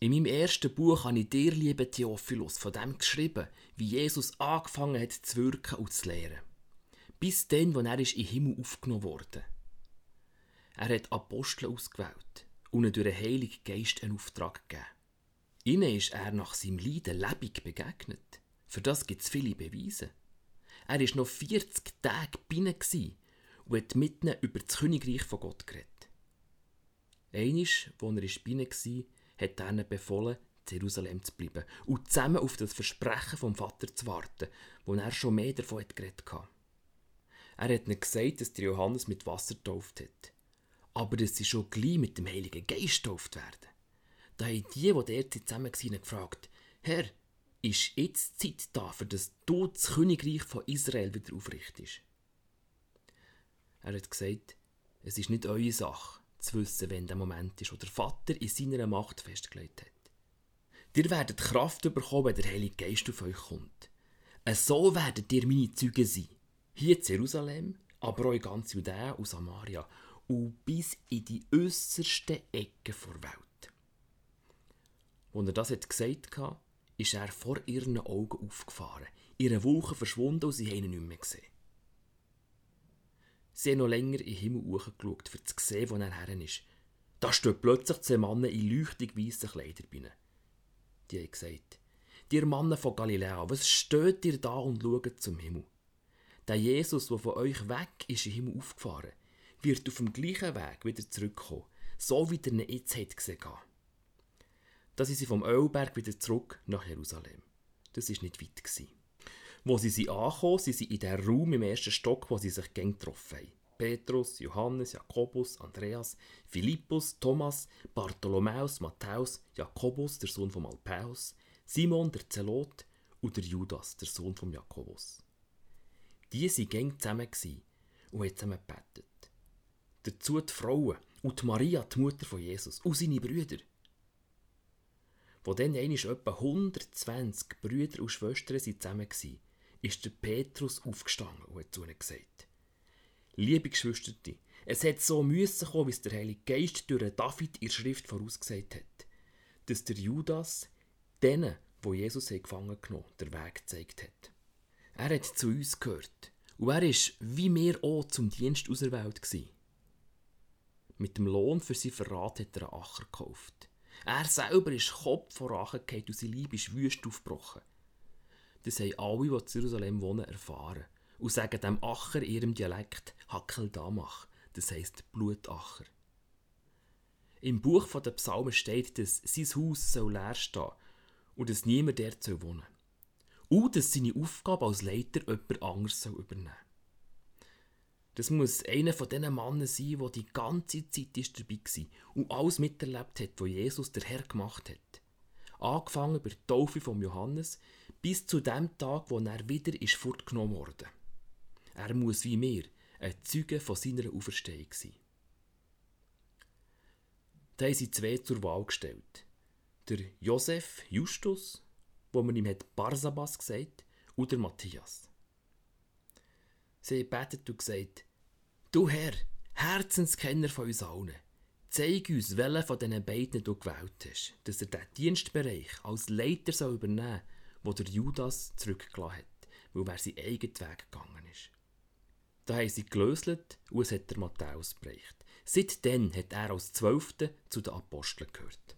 In meinem ersten Buch habe ich dir, liebe Theophilus, von dem geschrieben, wie Jesus angefangen hat zu wirken und zu lehren. Bis dann, wo er in den Himmel aufgenommen wurde. Er hat Apostel ausgewählt und ihnen durch den Heiligen Geist einen Auftrag gegeben. Ihnen ist er nach seinem Leiden lebendig begegnet. Für das gibt es viele Beweise. Er war noch 40 Tage bei ihnen und hat mit ihnen über das Königreich von Gott geredet. Einisch, wo er bei ihnen war, hat ihnen befohlen, in Jerusalem zu bleiben und zusammen auf das Versprechen vom Vater zu warten, wo er schon mehr davon geredet hat. Er hat ihnen gesagt, dass der Johannes mit Wasser getauft hat, aber dass sie schon gleich mit dem Heiligen Geist getauft werden. Da haben die, die dort zusammen waren, gefragt, Herr, ist jetzt Zeit da, für das du das Königreich von Israel wieder aufrichtest? Er hat gesagt, es ist nicht eure Sache, zu wissen, wenn der Moment ist, wo der Vater in seiner Macht festgelegt hat. Ihr werdet Kraft bekommen, wenn der Heilige Geist auf euch kommt. So werdet ihr meine Zeugen sein. Hier in Jerusalem, aber auch in ganz Judäa und Samaria und bis in die äußersten Ecken der Welt. Als er das gesagt hat, ist er vor ihren Augen aufgefahren, ihre Wolken verschwunden und sie haben ihn nicht mehr gesehen. Sie haben noch länger in den Himmel hochgeschaut, um zu sehen, wo er her ist. Da stehen plötzlich zwei Männer in leuchtig weißen Kleiderbinnen. Die haben gesagt, ihr Männer von Galiläa, was steht ihr da und schaut zum Himmel? Der Jesus, der von euch weg ist, in den Himmel aufgefahren, wird auf dem gleichen Weg wieder zurückkommen, so wie ihr ihn jetzt habt gesehen Da sind sie vom Ölberg wieder zurück nach Jerusalem. Das war nicht weit. Gewesen. Wo sie sind angekommen, sind sie in der Raum im ersten Stock, wo sie sich gern getroffen haben. Petrus, Johannes, Jakobus, Andreas, Philippus, Thomas, Bartholomäus, Matthäus, Jakobus, der Sohn von Alpäus, Simon, der Zelot und der Judas, der Sohn von Jakobus. Die waren gern zusammen und haben zusammen gebetet. Dazu die Frauen und die Maria, die Mutter von Jesus, und seine Brüder. Wo dann einmal etwa 120 Brüder und Schwestern zusammen waren, ist der Petrus aufgestanden und hat zu ihnen gesagt, Liebe Geschwister, es hat so müssen kommen, wie es der Heilige Geist durch David in Schrift vorausgesagt hat, dass der Judas denen, wo Jesus gefangen genommen den Weg gezeigt hat. Er hat zu uns gehört und er ist, wie wir auch, zum Dienst auserwählt gewesen. Mit dem Lohn für sein Verrat hat er einen Acher gekauft. Er selber ist Kopf vor Rache und sein Leib ist wüst aufgebrochen. Das haben alle, die zu Jerusalem wohnen, erfahren und sagen dem Acher in ihrem Dialekt Hackel Damach, das heisst Blutacher. Im Buch der Psalmen steht, dass sein Haus soll leer stehen und dass niemand dort soll wohnen Und dass seine Aufgabe als Leiter jemand anderes soll Das muss einer von diesen Männern sein, der die ganze Zeit dabei war und alles miterlebt hat, was Jesus der Herr gemacht hat. Angefangen über die Taufe von Johannes bis zu dem Tag, wo er wieder ist fortgenommen wurde. Er muss wie wir ein Zeuge von seiner Auferstehung sein. Da haben sie zwei zur Wahl gestellt. Der Josef Justus, wo man ihm hat Barsabas gesagt, und der Matthias. Sie betet und gesagt, Du Herr, Herzenskenner von uns allen, zeig uns, welchen von diesen beiden du gewählt hast, dass er diesen Dienstbereich als Leiter übernehmen soll, wo der Judas zurückgelassen hat, weil er seinen eigenen Weg gegangen ist. Da haben sie gelöselt und es hat der Matthäus gebracht. Seitdem hat er als Zwölfte zu den Aposteln gehört.